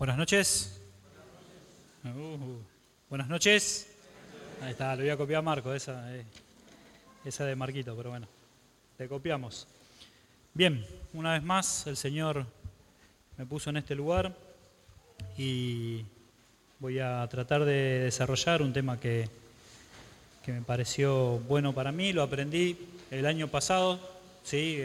Buenas noches. Uh, buenas noches. Ahí está, lo voy a copiar Marco, esa, eh, esa de Marquito, pero bueno, te copiamos. Bien, una vez más el Señor me puso en este lugar y voy a tratar de desarrollar un tema que, que me pareció bueno para mí, lo aprendí el año pasado, ¿sí?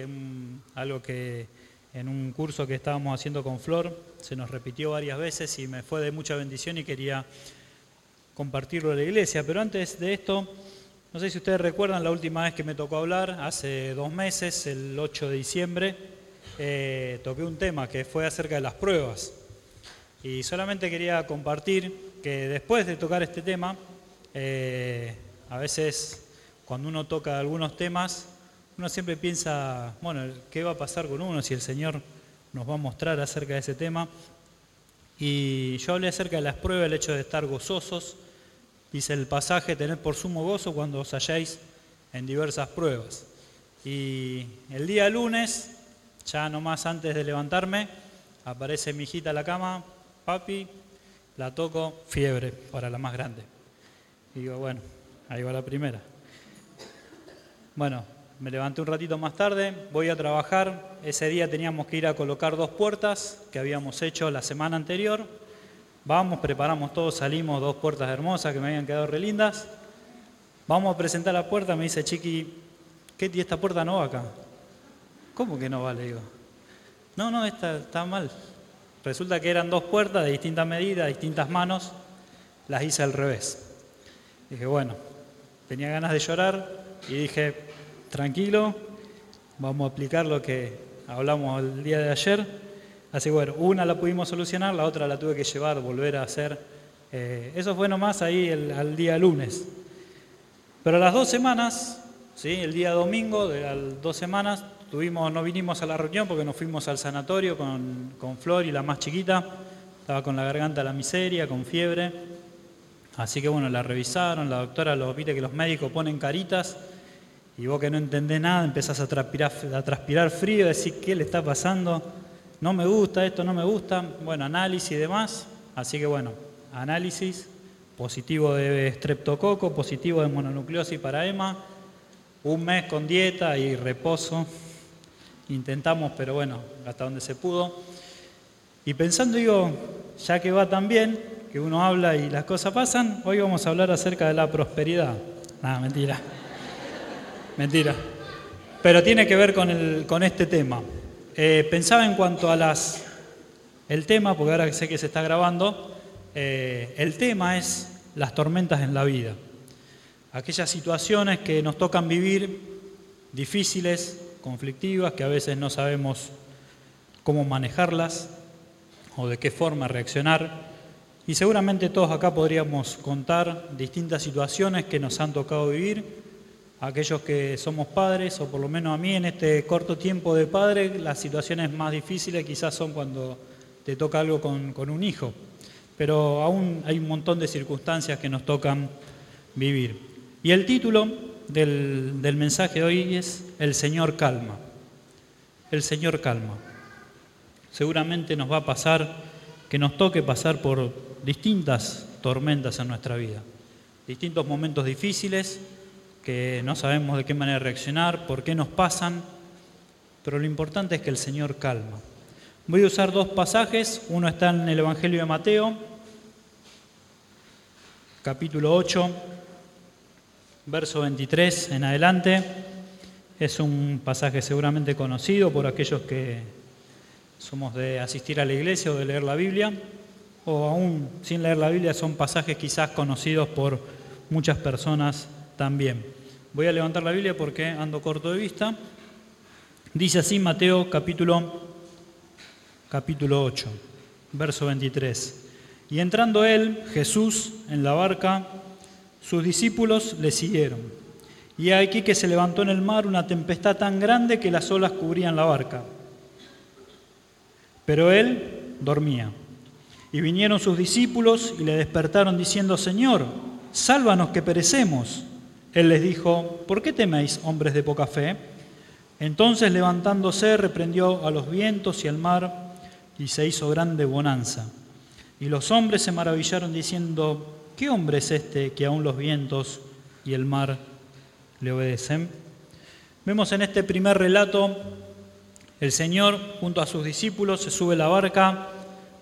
Algo que en un curso que estábamos haciendo con Flor se nos repitió varias veces y me fue de mucha bendición y quería compartirlo en la iglesia. Pero antes de esto, no sé si ustedes recuerdan la última vez que me tocó hablar, hace dos meses, el 8 de diciembre, eh, toqué un tema que fue acerca de las pruebas. Y solamente quería compartir que después de tocar este tema, eh, a veces cuando uno toca algunos temas, uno siempre piensa, bueno, ¿qué va a pasar con uno si el Señor nos va a mostrar acerca de ese tema? Y yo hablé acerca de las pruebas, el hecho de estar gozosos. Dice el pasaje, tened por sumo gozo cuando os halláis en diversas pruebas. Y el día lunes, ya nomás antes de levantarme, aparece mi hijita a la cama, papi, la toco, fiebre para la más grande. Y digo, bueno, ahí va la primera. Bueno, me levanté un ratito más tarde, voy a trabajar. Ese día teníamos que ir a colocar dos puertas que habíamos hecho la semana anterior. Vamos, preparamos todo, salimos, dos puertas hermosas que me habían quedado re lindas. Vamos a presentar la puerta, me dice Chiqui, ¿qué? ¿Esta puerta no va acá? ¿Cómo que no va? Le digo. No, no, esta está mal. Resulta que eran dos puertas de distintas medidas, distintas manos. Las hice al revés. Dije, bueno, tenía ganas de llorar y dije, tranquilo, vamos a aplicar lo que hablamos el día de ayer. Así bueno, una la pudimos solucionar, la otra la tuve que llevar, volver a hacer. Eh, eso fue nomás ahí el, al día lunes. Pero a las dos semanas, ¿sí? el día domingo de las dos semanas, tuvimos, no vinimos a la reunión porque nos fuimos al sanatorio con, con Flor y la más chiquita. Estaba con la garganta a la miseria, con fiebre. Así que bueno, la revisaron, la doctora, los, viste que los médicos ponen caritas y vos que no entendés nada empezás a transpirar, a transpirar frío, decís, ¿qué le está pasando? No me gusta esto, no me gusta. Bueno, análisis y demás. Así que bueno, análisis, positivo de streptococo, positivo de mononucleosis para EMA, un mes con dieta y reposo. Intentamos, pero bueno, hasta donde se pudo. Y pensando, digo, ya que va tan bien, que uno habla y las cosas pasan, hoy vamos a hablar acerca de la prosperidad. Nada, mentira. Mentira. Pero tiene que ver con, el, con este tema. Eh, pensaba en cuanto a las, el tema, porque ahora sé que se está grabando, eh, el tema es las tormentas en la vida. Aquellas situaciones que nos tocan vivir difíciles, conflictivas, que a veces no sabemos cómo manejarlas o de qué forma reaccionar. Y seguramente todos acá podríamos contar distintas situaciones que nos han tocado vivir aquellos que somos padres, o por lo menos a mí en este corto tiempo de padre, las situaciones más difíciles quizás son cuando te toca algo con, un hijo, pero aún hay un montón de circunstancias que nos tocan vivir. Y el título del, del mensaje de hoy es El Señor calma. El Señor calma. Seguramente nos va a pasar que nos toque pasar por distintas tormentas en nuestra vida, distintos momentos difíciles, que no sabemos de qué manera reaccionar, por qué nos pasan, pero lo importante es que el Señor calma. Voy a usar dos pasajes, uno está en el Evangelio de Mateo, capítulo 8, verso 23 en adelante. Es un pasaje seguramente conocido por aquellos que somos de asistir a la iglesia o de leer la Biblia, o aún sin leer la Biblia son pasajes quizás conocidos por muchas personas también. Voy a levantar la Biblia porque ando corto de vista. Dice así Mateo capítulo, capítulo 8, verso 23. Y entrando él, Jesús, en la barca, sus discípulos le siguieron. Y aquí que se levantó en el mar una tempestad tan grande que las olas cubrían la barca. Pero él dormía. Y vinieron sus discípulos y le despertaron diciendo, Señor, sálvanos que perecemos. Él les dijo, ¿por qué teméis, hombres de poca fe? Entonces levantándose reprendió a los vientos y al mar y se hizo grande bonanza. Y los hombres se maravillaron diciendo, ¿qué hombre es este que aún los vientos y el mar le obedecen? Vemos en este primer relato, el Señor junto a sus discípulos se sube la barca,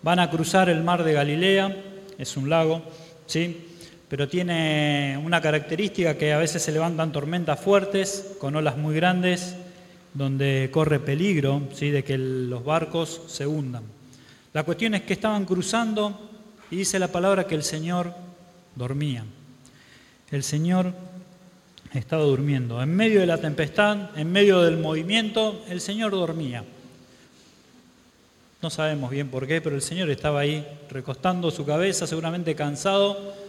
van a cruzar el mar de Galilea, es un lago, ¿sí? Pero tiene una característica que a veces se levantan tormentas fuertes, con olas muy grandes, donde corre peligro ¿sí? de que los barcos se hundan. La cuestión es que estaban cruzando y dice la palabra que el Señor dormía. El Señor estaba durmiendo. En medio de la tempestad, en medio del movimiento, el Señor dormía. No sabemos bien por qué, pero el Señor estaba ahí recostando su cabeza, seguramente cansado.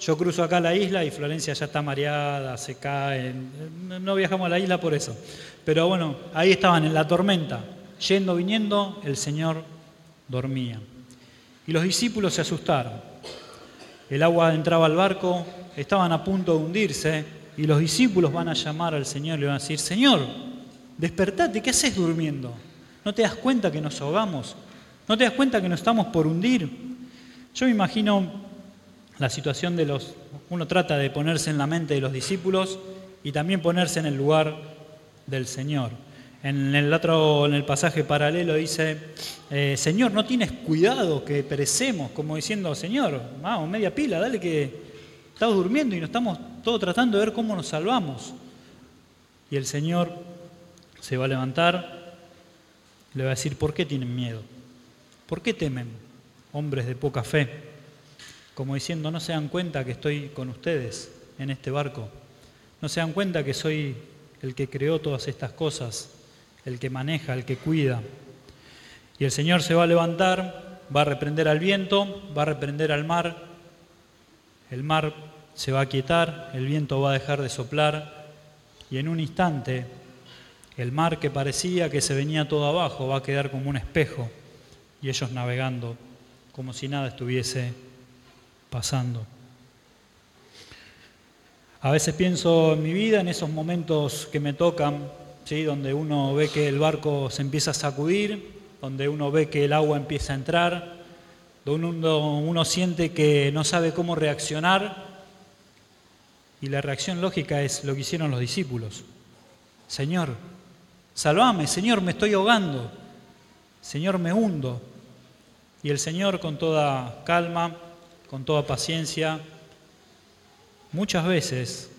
Yo cruzo acá la isla y Florencia ya está mareada, se cae. No viajamos a la isla por eso. Pero bueno, ahí estaban en la tormenta, yendo, viniendo, el Señor dormía. Y los discípulos se asustaron. El agua entraba al barco, estaban a punto de hundirse, y los discípulos van a llamar al Señor y le van a decir, Señor, despertate, ¿qué haces durmiendo? ¿No te das cuenta que nos ahogamos? ¿No te das cuenta que nos estamos por hundir? Yo me imagino la situación de los... Uno trata de ponerse en la mente de los discípulos y también ponerse en el lugar del Señor. En el otro, en el pasaje paralelo dice, eh, Señor, no tienes cuidado que perecemos, como diciendo, Señor, vamos, media pila, dale que estamos durmiendo y nos estamos todos tratando de ver cómo nos salvamos. Y el Señor se va a levantar, le va a decir, ¿por qué tienen miedo? ¿Por qué temen, hombres de poca fe? Como diciendo, no se dan cuenta que estoy con ustedes en este barco, no se dan cuenta que soy el que creó todas estas cosas el que maneja, el que cuida. Y el Señor se va a levantar, va a reprender al viento, va a reprender al mar, el mar se va a quietar, el viento va a dejar de soplar. Y en un instante el mar que parecía que se venía todo abajo va a quedar como un espejo y ellos navegando como si nada estuviese pasando. A veces pienso en mi vida, en esos momentos que me tocan donde uno ve que el barco se empieza a sacudir, donde uno ve que el agua empieza a entrar, donde uno, uno siente que no sabe cómo reaccionar. Y la reacción lógica es lo que hicieron los discípulos. Señor, salvame, Señor, me estoy ahogando, Señor, me hundo. Y el Señor con toda calma, con toda paciencia, muchas veces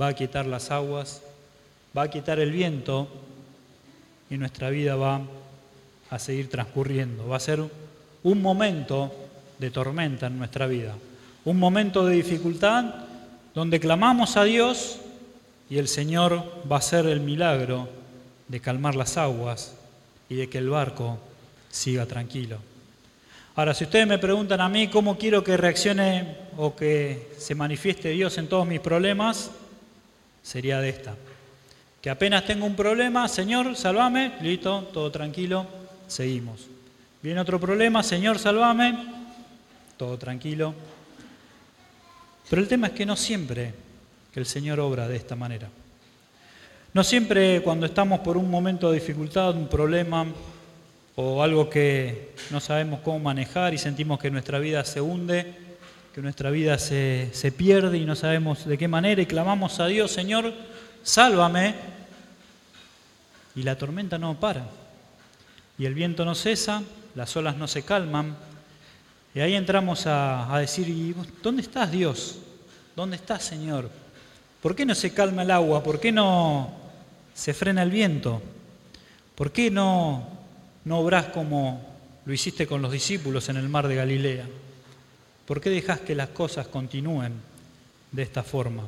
va a quitar las aguas va a quitar el viento y nuestra vida va a seguir transcurriendo. Va a ser un momento de tormenta en nuestra vida, un momento de dificultad donde clamamos a Dios y el Señor va a hacer el milagro de calmar las aguas y de que el barco siga tranquilo. Ahora, si ustedes me preguntan a mí cómo quiero que reaccione o que se manifieste Dios en todos mis problemas, sería de esta que apenas tengo un problema, Señor, salvame, listo, todo tranquilo, seguimos. Viene otro problema, Señor, salvame, todo tranquilo. Pero el tema es que no siempre que el Señor obra de esta manera. No siempre cuando estamos por un momento de dificultad, un problema o algo que no sabemos cómo manejar y sentimos que nuestra vida se hunde, que nuestra vida se, se pierde y no sabemos de qué manera y clamamos a Dios, Señor, sálvame, y la tormenta no para. Y el viento no cesa, las olas no se calman. Y ahí entramos a, decir, ¿dónde estás Dios? ¿Dónde estás Señor? ¿Por qué no se calma el agua? ¿Por qué no se frena el viento? ¿Por qué no, no obras como lo hiciste con los discípulos en el mar de Galilea? ¿Por qué dejas que las cosas continúen de esta forma?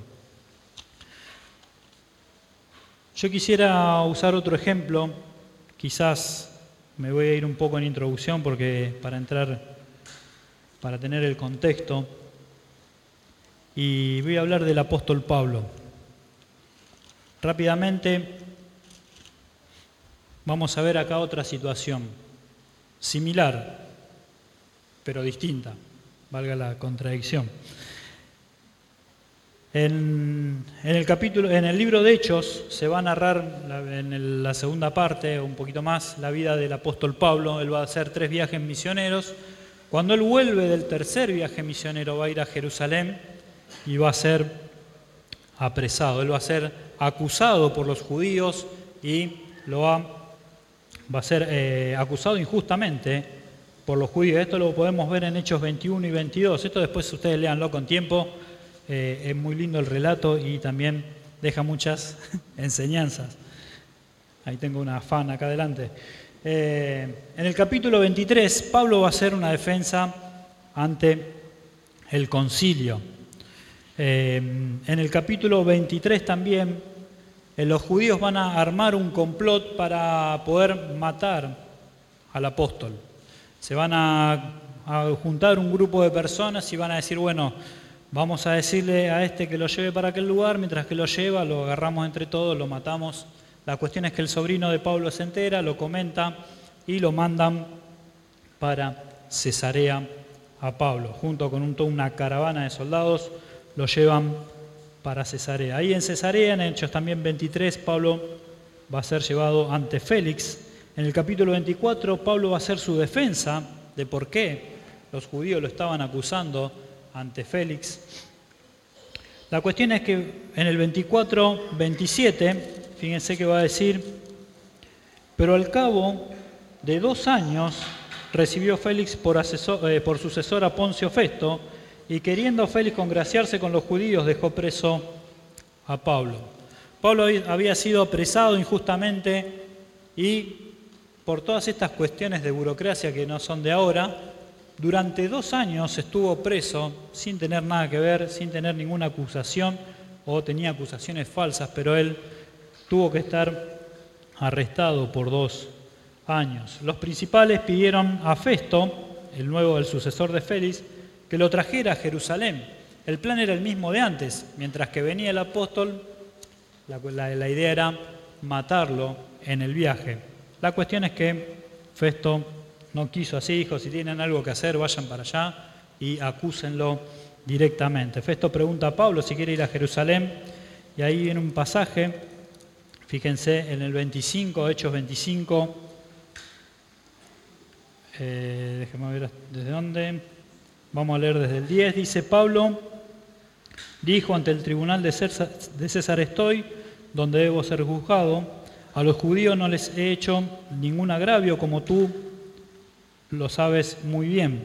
Yo quisiera usar otro ejemplo, quizás me voy a ir un poco en introducción porque para entrar, para tener el contexto, y voy a hablar del apóstol Pablo. Rápidamente vamos a ver acá otra situación, similar, pero distinta, valga la contradicción. En, el capítulo, en el libro de Hechos se va a narrar en la segunda parte, un poquito más, la vida del apóstol Pablo. Él va a hacer tres viajes misioneros. Cuando él vuelve del tercer viaje misionero va a ir a Jerusalén y va a ser apresado, él va a ser acusado por los judíos y lo va, va a ser eh, acusado injustamente por los judíos. Esto lo podemos ver en Hechos 21 y 22. Esto después ustedes leanlo con tiempo. Eh, es muy lindo el relato y también deja muchas enseñanzas. Ahí tengo una fan acá adelante. Eh, en el capítulo 23, Pablo va a hacer una defensa ante el concilio. En el capítulo 23 también, los judíos van a armar un complot para poder matar al apóstol. Se van a, juntar un grupo de personas y van a decir, bueno, vamos a decirle a este que lo lleve para aquel lugar, mientras que lo lleva, lo agarramos entre todos, lo matamos la cuestión es que el sobrino de Pablo se entera, lo comenta y lo mandan para Cesarea a Pablo. Junto con una caravana de soldados lo llevan para Cesarea. Ahí en Cesarea, en Hechos también 23, Pablo va a ser llevado ante Félix. En el capítulo 24, Pablo va a hacer su defensa de por qué los judíos lo estaban acusando ante Félix. La cuestión es que en el 24, 27, Fíjense que va a decir, pero al cabo de dos años recibió Félix por, eh, por sucesor a Poncio Festo y queriendo Félix congraciarse con los judíos dejó preso a Pablo. Pablo había sido apresado injustamente y por todas estas cuestiones de burocracia que no son de ahora, durante dos años estuvo preso sin tener nada que ver, sin tener ninguna acusación o tenía acusaciones falsas, pero él tuvo que estar arrestado por dos años. Los principales pidieron a Festo, el nuevo, sucesor de Félix, que lo trajera a Jerusalén. El plan era el mismo de antes, mientras que venía el apóstol, la, idea era matarlo en el viaje. La cuestión es que Festo no quiso así, dijo, si tienen algo que hacer, vayan para allá y acúsenlo directamente. Festo pregunta a Pablo si quiere ir a Jerusalén y ahí viene un pasaje Fíjense en el 25, Hechos 25, eh, ver desde dónde, vamos a leer desde el 10, dice Pablo, dijo ante el tribunal de César, estoy, donde debo ser juzgado, a los judíos no les he hecho ningún agravio como tú lo sabes muy bien,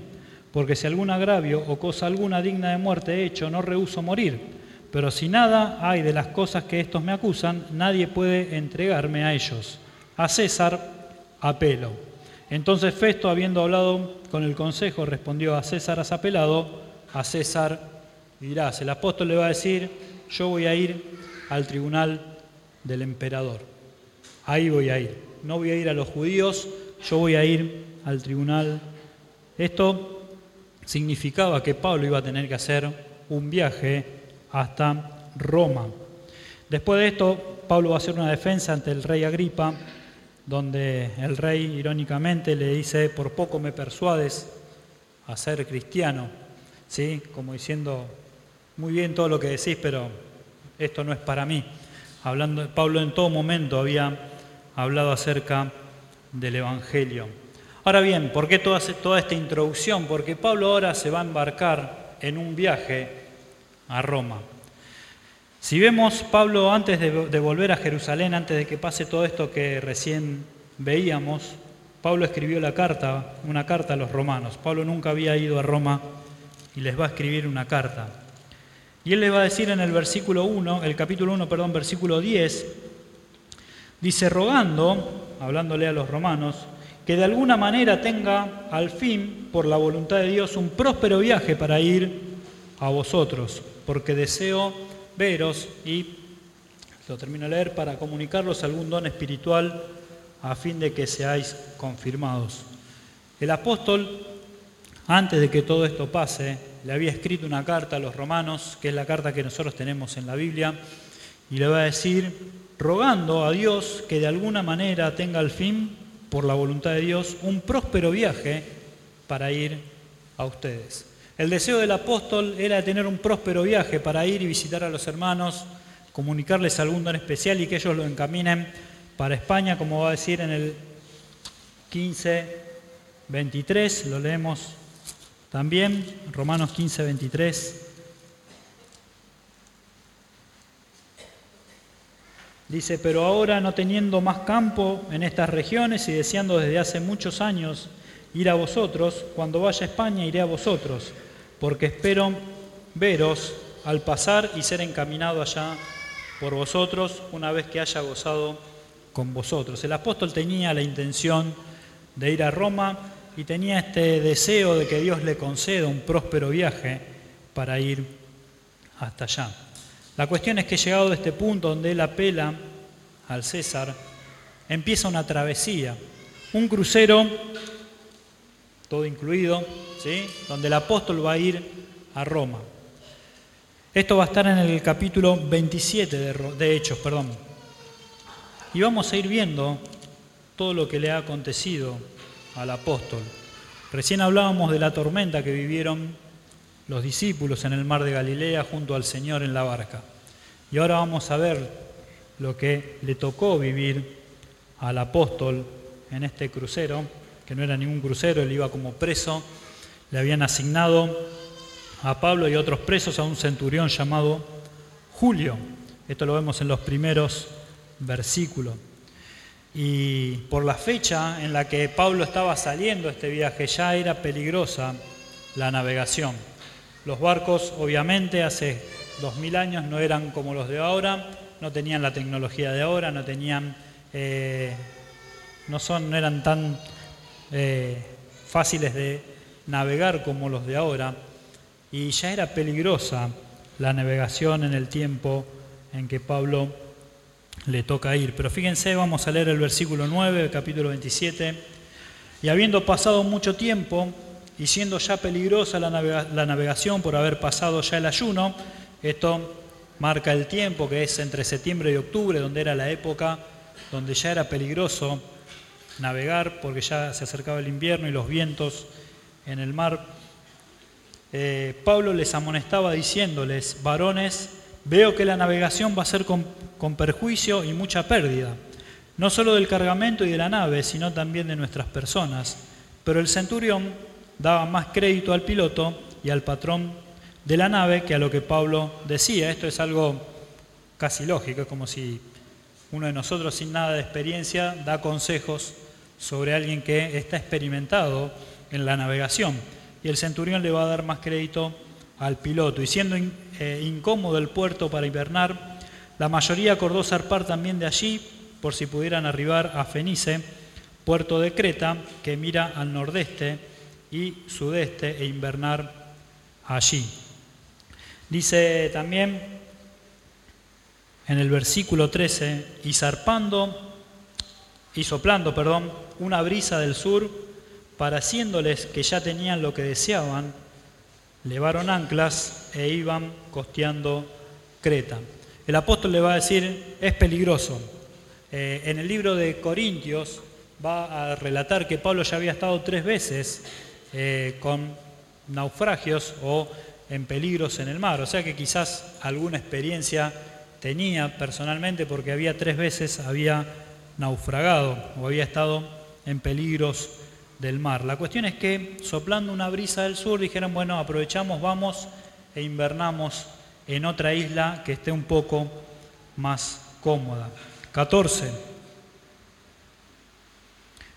porque si algún agravio o cosa alguna digna de muerte he hecho, no rehuso morir pero si nada hay de las cosas que estos me acusan, nadie puede entregarme a ellos. A César apelo. Entonces Festo, habiendo hablado con el consejo, respondió a César has apelado, a César dirás. El apóstol le va a decir, yo voy a ir al tribunal del emperador. Ahí voy a ir. No voy a ir a los judíos, yo voy a ir al tribunal. Esto significaba que Pablo iba a tener que hacer un viaje hasta Roma. Después de esto, Pablo va a hacer una defensa ante el rey Agripa, donde el rey irónicamente le dice, por poco me persuades a ser cristiano, ¿sí? como diciendo, muy bien todo lo que decís, pero esto no es para mí. Hablando, Pablo en todo momento había hablado acerca del Evangelio. Ahora bien, ¿por qué toda, toda esta introducción? Porque Pablo ahora se va a embarcar en un viaje a Roma. Si vemos Pablo antes de, volver a Jerusalén, antes de que pase todo esto que recién veíamos, Pablo escribió la carta, una carta a los romanos. Pablo nunca había ido a Roma y les va a escribir una carta. Y él le va a decir en el versículo 1, el capítulo 1, perdón, versículo 10, dice, rogando, hablándole a los romanos, que de alguna manera tenga al fin, por la voluntad de Dios, un próspero viaje para ir a vosotros porque deseo veros y, lo termino de leer, para comunicarlos algún don espiritual a fin de que seáis confirmados. El apóstol, antes de que todo esto pase, le había escrito una carta a los romanos, que es la carta que nosotros tenemos en la Biblia, y le va a decir, rogando a Dios que de alguna manera tenga al fin, por la voluntad de Dios, un próspero viaje para ir a ustedes. El deseo del apóstol era tener un próspero viaje para ir y visitar a los hermanos, comunicarles algún don especial y que ellos lo encaminen para España, como va a decir en el 15, 23, lo leemos también, Romanos 15, 23. Dice, pero ahora no teniendo más campo en estas regiones y deseando desde hace muchos años ir a vosotros, cuando vaya a España iré a vosotros, porque espero veros al pasar y ser encaminado allá por vosotros una vez que haya gozado con vosotros. El apóstol tenía la intención de ir a Roma y tenía este deseo de que Dios le conceda un próspero viaje para ir hasta allá. La cuestión es que llegado a este punto donde él apela al César, empieza una travesía, un crucero, todo incluido, ¿sí? donde el apóstol va a ir a Roma. Esto va a estar en el capítulo 27 de, de Hechos, perdón. Y vamos a ir viendo todo lo que le ha acontecido al apóstol. Recién hablábamos de la tormenta que vivieron los discípulos en el mar de Galilea junto al Señor en la barca. Y ahora vamos a ver lo que le tocó vivir al apóstol en este crucero, que no era ningún crucero, él iba como preso, le habían asignado a Pablo y otros presos a un centurión llamado Julio. Esto lo vemos en los primeros versículos. Y por la fecha en la que Pablo estaba saliendo este viaje ya era peligrosa la navegación. Los barcos obviamente hace dos mil años no eran como los de ahora, no tenían la tecnología de ahora, no tenían, eh, no son, no eran tan eh, fáciles de navegar como los de ahora, y ya era peligrosa la navegación en el tiempo en que Pablo le toca ir. Pero fíjense, vamos a leer el versículo 9, capítulo 27. Y habiendo pasado mucho tiempo y siendo ya peligrosa la, navegación por haber pasado ya el ayuno, esto marca el tiempo que es entre septiembre y octubre, donde era la época donde ya era peligroso navegar porque ya se acercaba el invierno y los vientos en el mar. Eh, Pablo les amonestaba diciéndoles, varones, Veo que la navegación va a ser con, perjuicio y mucha pérdida, no solo del cargamento y de la nave, sino también de nuestras personas. Pero el centurión daba más crédito al piloto y al patrón de la nave que a lo que Pablo decía. Esto es algo casi lógico, es como si uno de nosotros sin nada de experiencia da consejos sobre alguien que está experimentado en la navegación. Y el centurión le va a dar más crédito al piloto. Y siendo eh, incómodo el puerto para hibernar, la mayoría acordó zarpar también de allí por si pudieran arribar a Fenice, puerto de Creta, que mira al nordeste y sudeste, e invernar allí. Dice también en el versículo 13, y zarpando y soplando, perdón, una brisa del sur, pareciéndoles que ya tenían lo que deseaban, levaron anclas e iban costeando Creta. El apóstol le va a decir, es peligroso. Eh, en el libro de Corintios va a relatar que Pablo ya había estado tres veces eh, con naufragios o en peligros en el mar, o sea que quizás alguna experiencia tenía personalmente porque había tres veces había naufragado o había estado en peligros del mar. La cuestión es que soplando una brisa del sur dijeron, bueno, aprovechamos, vamos e invernamos en otra isla que esté un poco más cómoda. 14.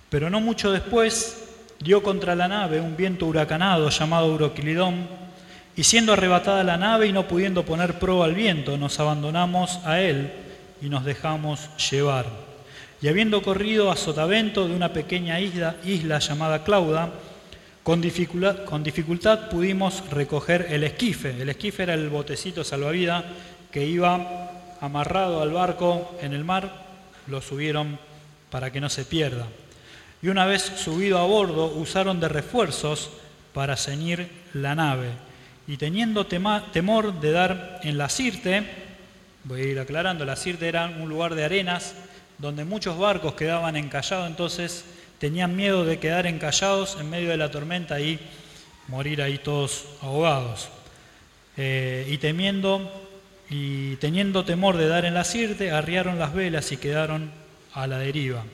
Pero no mucho después dio contra la nave un viento huracanado llamado Uroquilidón, y siendo arrebatada la nave y no pudiendo poner prueba al viento, nos abandonamos a él y nos dejamos llevar. Y habiendo corrido a sotavento de una pequeña isla, isla llamada Clauda, con dificultad, pudimos recoger el esquife. El esquife era el botecito salvavidas que iba amarrado al barco en el mar, lo subieron para que no se pierda. Y una vez subido a bordo, usaron de refuerzos para ceñir la nave. Y teniendo temor de dar en la Sirte, voy a ir aclarando, la Sirte era un lugar de arenas donde muchos barcos quedaban encallados, entonces tenían miedo de quedar encallados en medio de la tormenta y morir ahí todos ahogados. Eh, y temiendo y teniendo temor de dar en la sirte, arriaron las velas y quedaron a la deriva.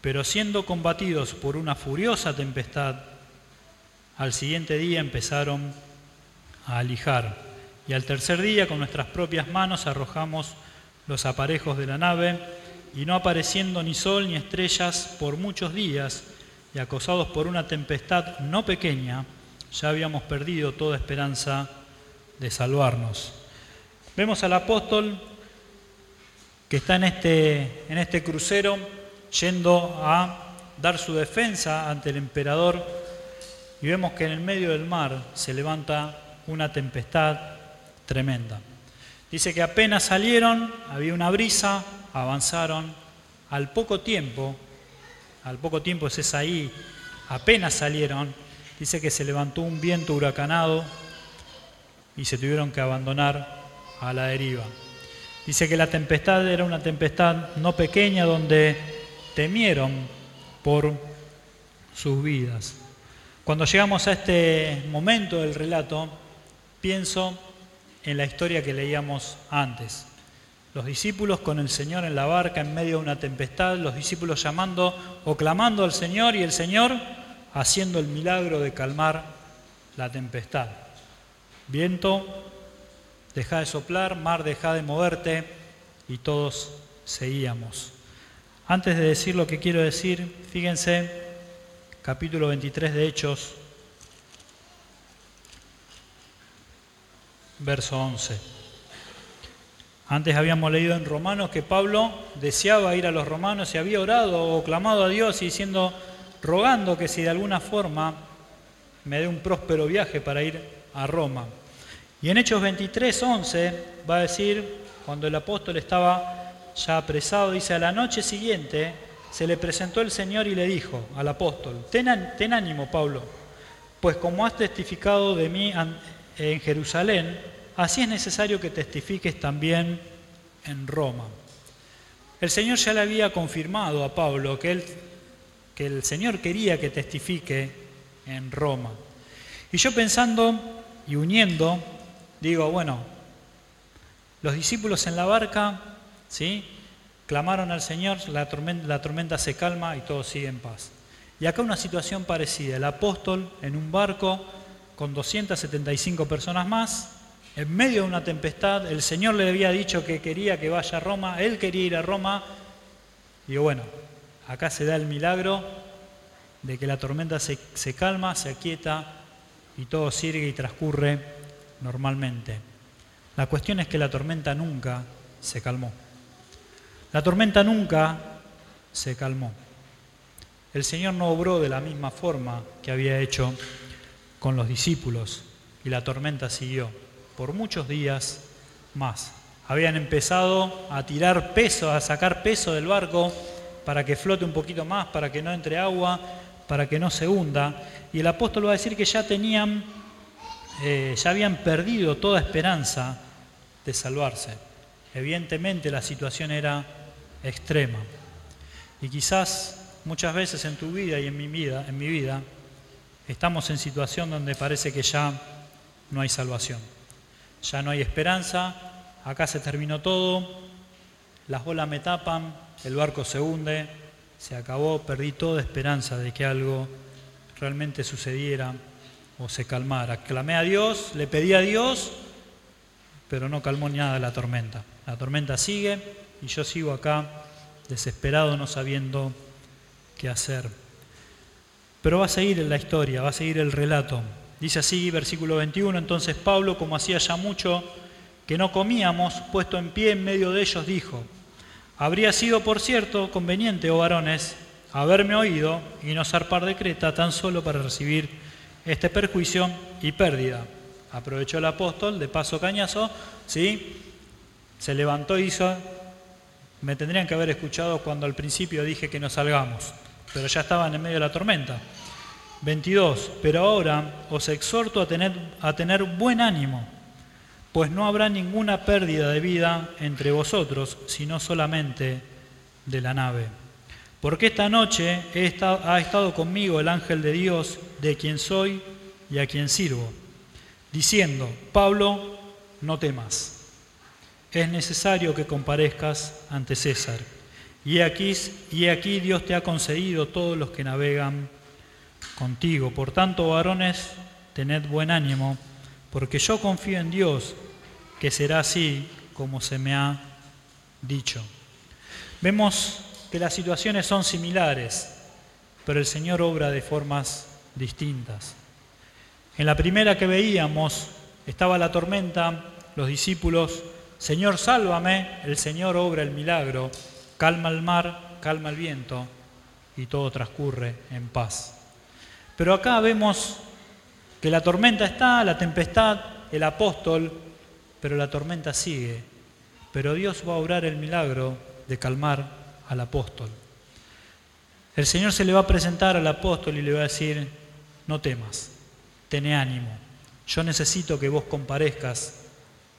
Pero siendo combatidos por una furiosa tempestad, Al siguiente día empezaron a alijar y al tercer día con nuestras propias manos arrojamos los aparejos de la nave y no apareciendo ni sol ni estrellas por muchos días y acosados por una tempestad no pequeña, ya habíamos perdido toda esperanza de salvarnos. Vemos al apóstol que está en este, en este crucero yendo a dar su defensa ante el emperador y vemos que en el medio del mar se levanta una tempestad tremenda. Dice que apenas salieron, había una brisa, avanzaron, al poco tiempo, al poco tiempo es ahí, apenas salieron, dice que se levantó un viento huracanado y se tuvieron que abandonar a la deriva. Dice que la tempestad era una tempestad no pequeña donde temieron por sus vidas. Cuando llegamos a este momento del relato, pienso en la historia que leíamos antes. Los discípulos con el Señor en la barca en medio de una tempestad, los discípulos llamando o clamando al Señor y el Señor haciendo el milagro de calmar la tempestad. Viento, deja de soplar, mar, deja de moverte y todos seguíamos. Antes de decir lo que quiero decir, fíjense, capítulo 23 de Hechos, verso 11. Antes habíamos leído en Romanos que Pablo deseaba ir a los romanos y había orado o clamado a Dios y diciendo, rogando que si de alguna forma me dé un próspero viaje para ir a Roma. Y en Hechos 23, 11 va a decir, cuando el apóstol estaba ya apresado, dice, a la noche siguiente se le presentó el Señor y le dijo al apóstol, ten, ten ánimo, Pablo, pues como has testificado de mí en Jerusalén, así es necesario que testifiques también en Roma. El Señor ya le había confirmado a Pablo que, el Señor quería que testifique en Roma. Y yo pensando y uniendo, digo, bueno, los discípulos en la barca, ¿sí? Clamaron al Señor, la tormenta, la tormenta se calma y todo sigue en paz. Y acá una situación parecida, el apóstol en un barco con 275 personas más, en medio de una tempestad, el Señor le había dicho que quería que vaya a Roma, él quería ir a Roma, y bueno, acá se da el milagro de que la tormenta se, se calma, se aquieta y todo sigue y transcurre normalmente. La cuestión es que la tormenta nunca se calmó. La tormenta nunca se calmó. El Señor no obró de la misma forma que había hecho con los discípulos y la tormenta siguió por muchos días más. Habían empezado a tirar peso, a sacar peso del barco para que flote un poquito más, para que no entre agua, para que no se hunda. Y el apóstol va a decir que ya tenían, eh, ya habían perdido toda esperanza de salvarse. Evidentemente la situación era extrema. Y quizás muchas veces en tu vida y en mi vida, en mi vida, estamos en situación donde parece que ya no hay salvación ya no hay esperanza, acá se terminó todo, las bolas me tapan, el barco se hunde, se acabó, perdí toda esperanza de que algo realmente sucediera o se calmara. Clamé a Dios, le pedí a Dios, pero no calmó nada la tormenta. La tormenta sigue y yo sigo acá desesperado, no sabiendo qué hacer. Pero va a seguir la historia, va a seguir el relato. Dice así, versículo 21, entonces Pablo, como hacía ya mucho que no comíamos, puesto en pie en medio de ellos, dijo, habría sido, por cierto, conveniente, oh varones, haberme oído y no zarpar de Creta tan solo para recibir este perjuicio y pérdida. Aprovechó el apóstol, de paso cañazo, ¿sí? se levantó y hizo, me tendrían que haber escuchado cuando al principio dije que no salgamos, pero ya estaban en medio de la tormenta. 22. Pero ahora os exhorto a tener, a tener buen ánimo, pues no habrá ninguna pérdida de vida entre vosotros, sino solamente de la nave. Porque esta noche ha estado conmigo el ángel de Dios, de quien soy y a quien sirvo, diciendo, Pablo, no temas, es necesario que comparezcas ante César. Y aquí, y aquí Dios te ha concedido todos los que navegan contigo. Por tanto, varones, tened buen ánimo, porque yo confío en Dios, que será así como se me ha dicho. Vemos que las situaciones son similares, pero el Señor obra de formas distintas. En la primera que veíamos estaba la tormenta, los discípulos, Señor, sálvame, el Señor obra el milagro, calma el mar, calma el viento y todo transcurre en paz. Pero acá vemos que la tormenta está, la tempestad, el apóstol, pero la tormenta sigue. Pero Dios va a obrar el milagro de calmar al apóstol. El Señor se le va a presentar al apóstol y le va a decir, no temas, tené ánimo, yo necesito que vos comparezcas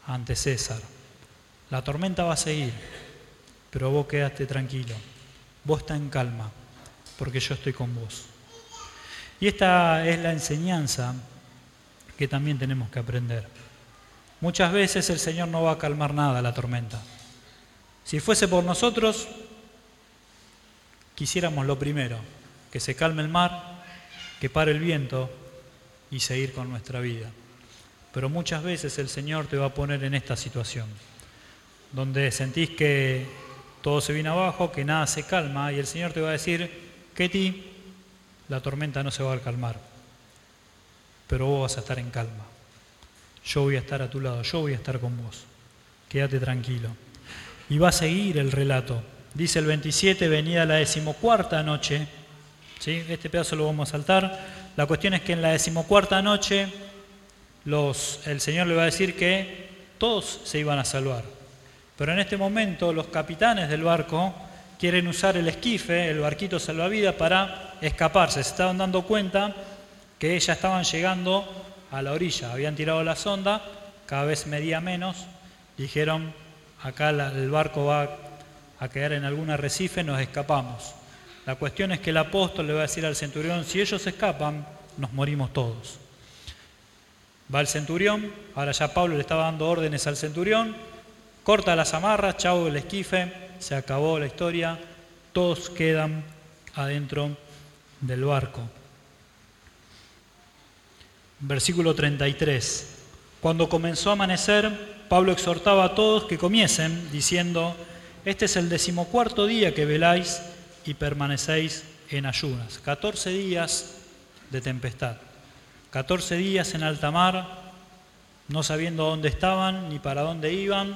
ante César. La tormenta va a seguir, pero vos quedaste tranquilo, vos está en calma, porque yo estoy con vos. Y esta es la enseñanza que también tenemos que aprender. Muchas veces el Señor no va a calmar nada la tormenta. Si fuese por nosotros, quisiéramos lo primero, que se calme el mar, que pare el viento y seguir con nuestra vida. Pero muchas veces el Señor te va a poner en esta situación, donde sentís que todo se viene abajo, que nada se calma, y el Señor te va a decir, Ketty, la tormenta no se va a calmar, pero vos vas a estar en calma. Yo voy a estar a tu lado, yo voy a estar con vos. Quédate tranquilo. Y va a seguir el relato. Dice el 27, venida la decimocuarta noche. ¿sí? Este pedazo lo vamos a saltar. La cuestión es que en la decimocuarta noche el Señor le va a decir que todos se iban a salvar. Pero en este momento los capitanes del barco quieren usar el esquife, el barquito salvavidas, para escaparse. Se estaban dando cuenta que ya estaban llegando a la orilla, habían tirado la sonda, cada vez medía menos, dijeron, acá el barco va a quedar en algún arrecife, nos escapamos. La cuestión es que el apóstol le va a decir al centurión, si ellos escapan, nos morimos todos. Va el centurión, ahora ya Pablo le estaba dando órdenes al centurión, corta las amarras, chau el esquife, se acabó la historia, todos quedan adentro del barco. Versículo 33. Cuando comenzó a amanecer, Pablo exhortaba a todos que comiesen, diciendo, este es el decimocuarto día que veláis y permanecéis en ayunas. 14 días de tempestad. 14 días en alta mar, no sabiendo dónde estaban ni para dónde iban,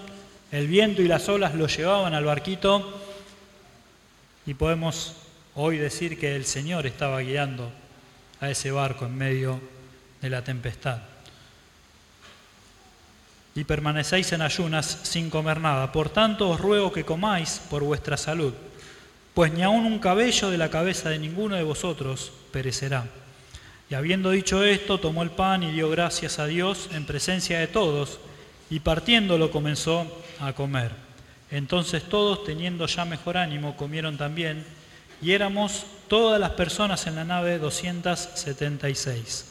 el viento y las olas lo llevaban al barquito y podemos hoy decir que el Señor estaba guiando a ese barco en medio de la tempestad. Y permanecéis en ayunas sin comer nada. Por tanto os ruego que comáis por vuestra salud, pues ni aun un cabello de la cabeza de ninguno de vosotros perecerá. Y habiendo dicho esto, tomó el pan y dio gracias a Dios en presencia de todos, y partiéndolo comenzó a comer. Entonces todos, teniendo ya mejor ánimo, comieron también, y éramos todas las personas en la nave 276.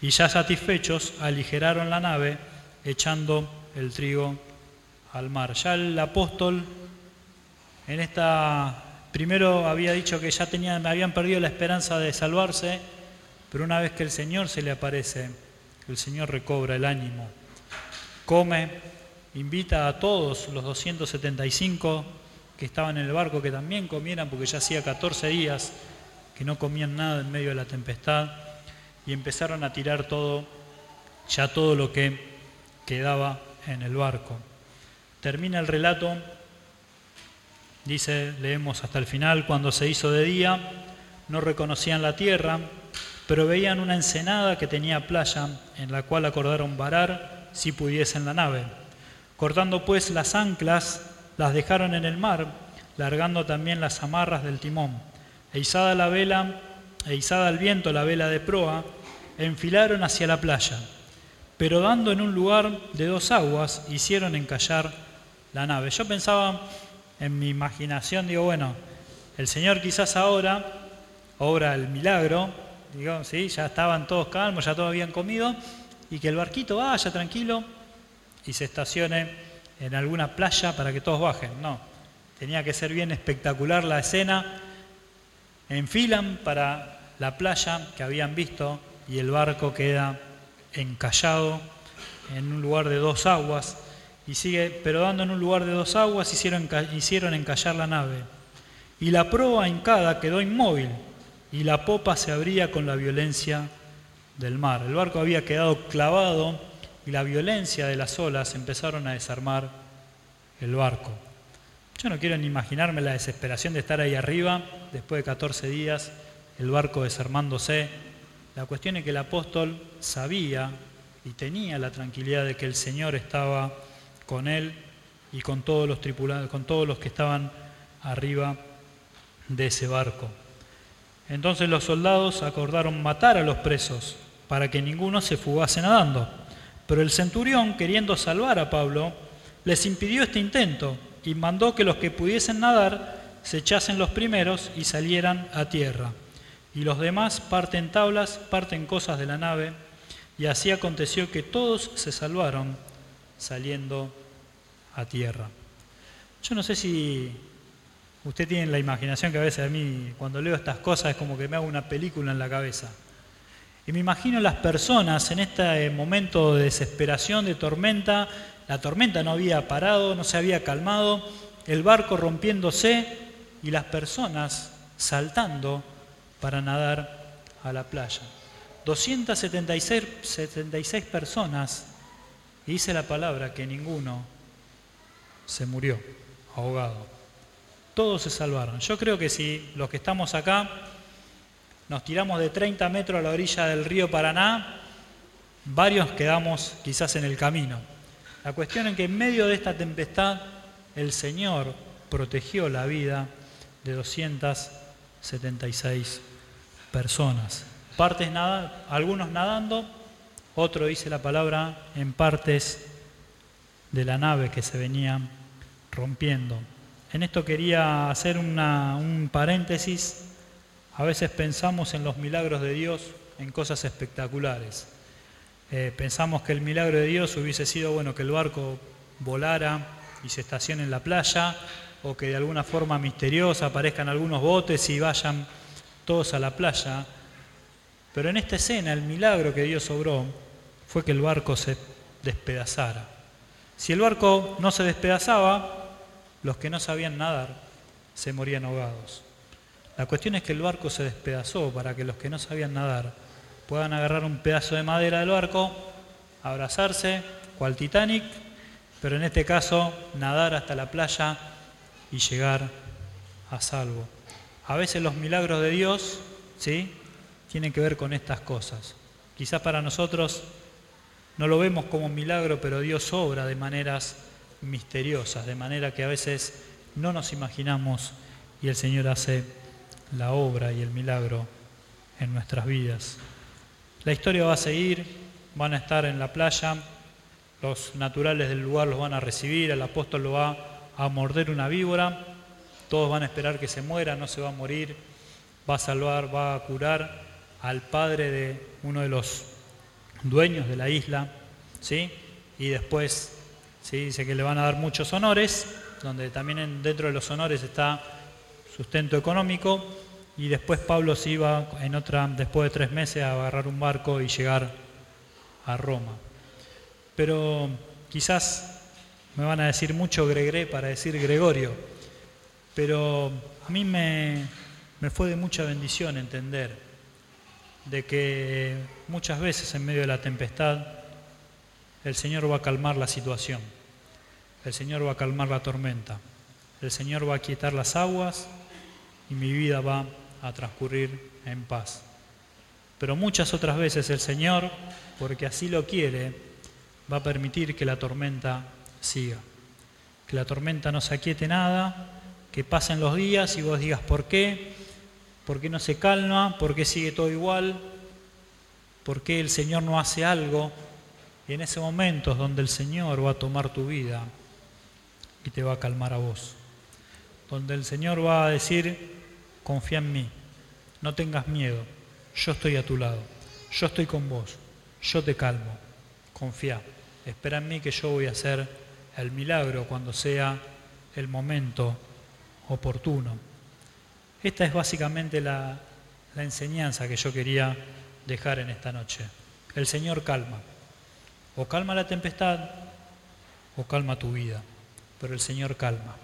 Y ya satisfechos, aligeraron la nave, echando el trigo al mar. Ya el apóstol en esta primero había dicho que ya tenían, habían perdido la esperanza de salvarse, pero una vez que el Señor se le aparece, el Señor recobra el ánimo, come invita a todos los 275 que estaban en el barco que también comieran, porque ya hacía 14 días que no comían nada en medio de la tempestad, y empezaron a tirar todo, ya todo lo que quedaba en el barco. Termina el relato, dice, leemos hasta el final, cuando se hizo de día, no reconocían la tierra, pero veían una ensenada que tenía playa, en la cual acordaron varar si pudiesen la nave Cortando pues las anclas, las dejaron en el mar, largando también las amarras del timón. E izada la vela, e izada al viento la vela de proa, enfilaron hacia la playa. Pero dando en un lugar de dos aguas, hicieron encallar la nave. Yo pensaba en mi imaginación, digo, bueno, el Señor quizás ahora obra el milagro, digo, sí, ya estaban todos calmos, ya todos habían comido, y que el barquito vaya tranquilo y se estacione en alguna playa para que todos bajen. No, tenía que ser bien espectacular la escena. Enfilan para la playa que habían visto y el barco queda encallado en un lugar de dos aguas y sigue, pero dando en un lugar de dos aguas hicieron, hicieron encallar la nave. Y la proa hincada quedó inmóvil y la popa se abría con la violencia del mar. El barco había quedado clavado y la violencia de las olas empezaron a desarmar el barco. Yo no quiero ni imaginarme la desesperación de estar ahí arriba, después de 14 días, el barco desarmándose. La cuestión es que el apóstol sabía y tenía la tranquilidad de que el Señor estaba con él y con todos los tripulados, con todos los que estaban arriba de ese barco. Entonces los soldados acordaron matar a los presos para que ninguno se fugase nadando. Pero el centurión, queriendo salvar a Pablo, les impidió este intento y mandó que los que pudiesen nadar se echasen los primeros y salieran a tierra. Y los demás parten tablas, parten cosas de la nave, y así aconteció que todos se salvaron saliendo a tierra. Yo no sé si usted tiene la imaginación que a veces a mí cuando leo estas cosas es como que me hago una película en la cabeza. Y me imagino las personas en este momento de desesperación, de tormenta, la tormenta no había parado, no se había calmado, el barco rompiéndose y las personas saltando para nadar a la playa. 276 76 personas, y dice la palabra que ninguno se murió ahogado. Todos se salvaron. Yo creo que si los que estamos acá nos tiramos de 30 metros a la orilla del río Paraná, varios quedamos quizás en el camino. La cuestión es que en medio de esta tempestad el Señor protegió la vida de 276 personas. Partes nada, algunos nadando, otro dice la palabra en partes de la nave que se venía rompiendo. En esto quería hacer un paréntesis. A veces pensamos en los milagros de Dios en cosas espectaculares. Eh, pensamos que el milagro de Dios hubiese sido bueno que el barco volara y se estacione en la playa, o que de alguna forma misteriosa aparezcan algunos botes y vayan todos a la playa. Pero en esta escena el milagro que Dios obró fue que el barco se despedazara. Si el barco no se despedazaba, los que no sabían nadar se morían ahogados. La cuestión es que el barco se despedazó para que los que no sabían nadar puedan agarrar un pedazo de madera del barco, abrazarse, cual Titanic, pero en este caso nadar hasta la playa y llegar a salvo. A veces los milagros de Dios, ¿sí? Tienen que ver con estas cosas. Quizás para nosotros no lo vemos como un milagro, pero Dios obra de maneras misteriosas, de manera que a veces no nos imaginamos y el Señor hace la obra y el milagro en nuestras vidas. La historia va a seguir, van a estar en la playa, los naturales del lugar los van a recibir, el apóstol lo va a morder una víbora, todos van a esperar que se muera, no se va a morir, va a salvar, va a curar al padre de uno de los dueños de la isla, ¿sí? Y después ¿sí? dice que le van a dar muchos honores, donde también dentro de los honores está sustento económico, y después Pablo se iba en otra, después de tres meses, a agarrar un barco y llegar a Roma. Pero quizás me van a decir mucho Gregre para decir Gregorio, pero a mí me, me fue de mucha bendición entender de que muchas veces en medio de la tempestad el Señor va a calmar la situación, el Señor va a calmar la tormenta, el Señor va a quietar las aguas y mi vida va a transcurrir en paz. Pero muchas otras veces el Señor, porque así lo quiere, va a permitir que la tormenta siga. Que la tormenta no se aquiete nada, que pasen los días y vos digas por qué, por qué no se calma, por qué sigue todo igual, por qué el Señor no hace algo. Y en ese momento es donde el Señor va a tomar tu vida y te va a calmar a vos. Donde el Señor va a decir, confía en mí, no tengas miedo, yo estoy a tu lado, yo estoy con vos, yo te calmo, confía, espera en mí que yo voy a hacer el milagro cuando sea el momento oportuno. Esta es básicamente la, la enseñanza que yo quería dejar en esta noche. El Señor calma. O calma la tempestad o calma tu vida, pero el Señor calma.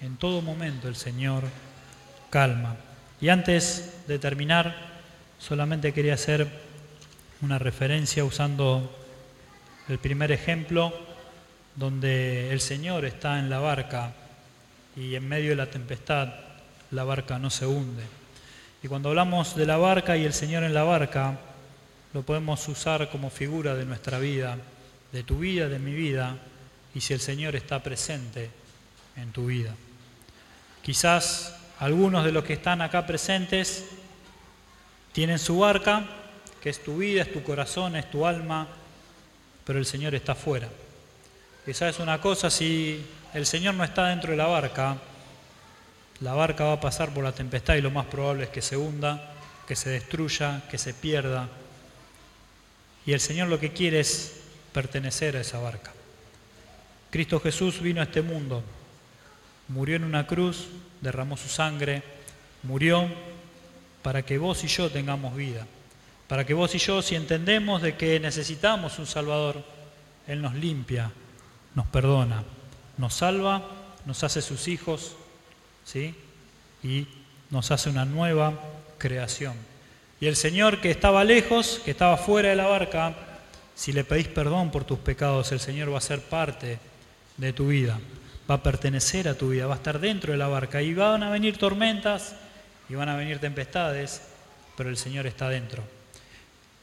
En todo momento el Señor calma. Y antes de terminar, solamente quería hacer una referencia usando el primer ejemplo, donde el Señor está en la barca y en medio de la tempestad la barca no se hunde. Y cuando hablamos de la barca y el Señor en la barca, lo podemos usar como figura de nuestra vida, de tu vida, de mi vida, y si el Señor está presente en tu vida. Quizás algunos de los que están acá presentes tienen su barca, que es tu vida, es tu corazón, es tu alma, pero el Señor está fuera. Y sabes una cosa, si el Señor no está dentro de la barca, la barca va a pasar por la tempestad y lo más probable es que se hunda, que se destruya, que se pierda. Y el Señor lo que quiere es pertenecer a esa barca. Cristo Jesús vino a este mundo, murió en una cruz, derramó su sangre, murió para que vos y yo tengamos vida, para que vos y yo, si entendemos de que necesitamos un Salvador, Él nos limpia, nos perdona, nos salva, nos hace sus hijos, ¿sí? Y nos hace una nueva creación. Y el Señor que estaba lejos, que estaba fuera de la barca, si le pedís perdón por tus pecados, el Señor va a ser parte de tu vida, va a pertenecer a tu vida, va a estar dentro de la barca y van a venir tormentas y van a venir tempestades, pero el Señor está dentro.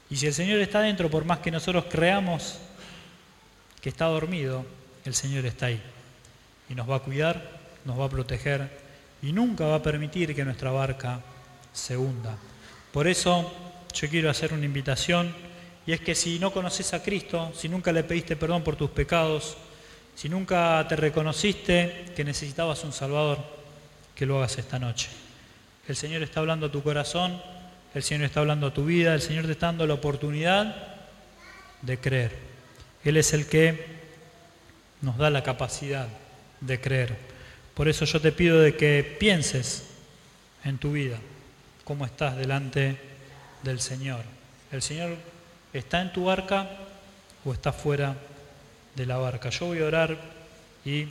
Y si el Señor está dentro, por más que nosotros creamos que está dormido, el Señor está ahí y nos va a cuidar, nos va a proteger y nunca va a permitir que nuestra barca se hunda. Por eso yo quiero hacer una invitación y es que si no conoces a Cristo, si nunca le pediste perdón por tus pecados, si nunca te reconociste que necesitabas un Salvador, que lo hagas esta noche. El Señor está hablando a tu corazón, el Señor está hablando a tu vida, el Señor te está dando la oportunidad de creer. Él es el que nos da la capacidad de creer. Por eso yo te pido de que pienses en tu vida, cómo estás delante del Señor. El Señor está en tu barca o está fuera de la barca. Yo voy a orar y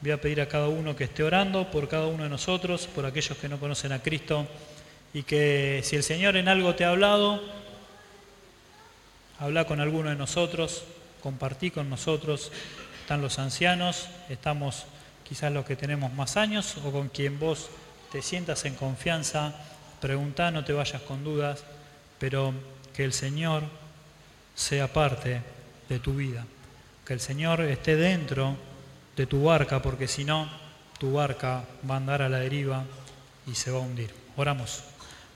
voy a pedir a cada uno que esté orando por cada uno de nosotros, por aquellos que no conocen a Cristo, y que si el Señor en algo te ha hablado, habla con alguno de nosotros, compartí con nosotros, están los ancianos, estamos quizás los que tenemos más años o con quien vos te sientas en confianza, pregunta, no te vayas con dudas, pero que el Señor sea parte de tu vida que el Señor esté dentro de tu barca, porque si no, tu barca va a andar a la deriva y se va a hundir. Oramos.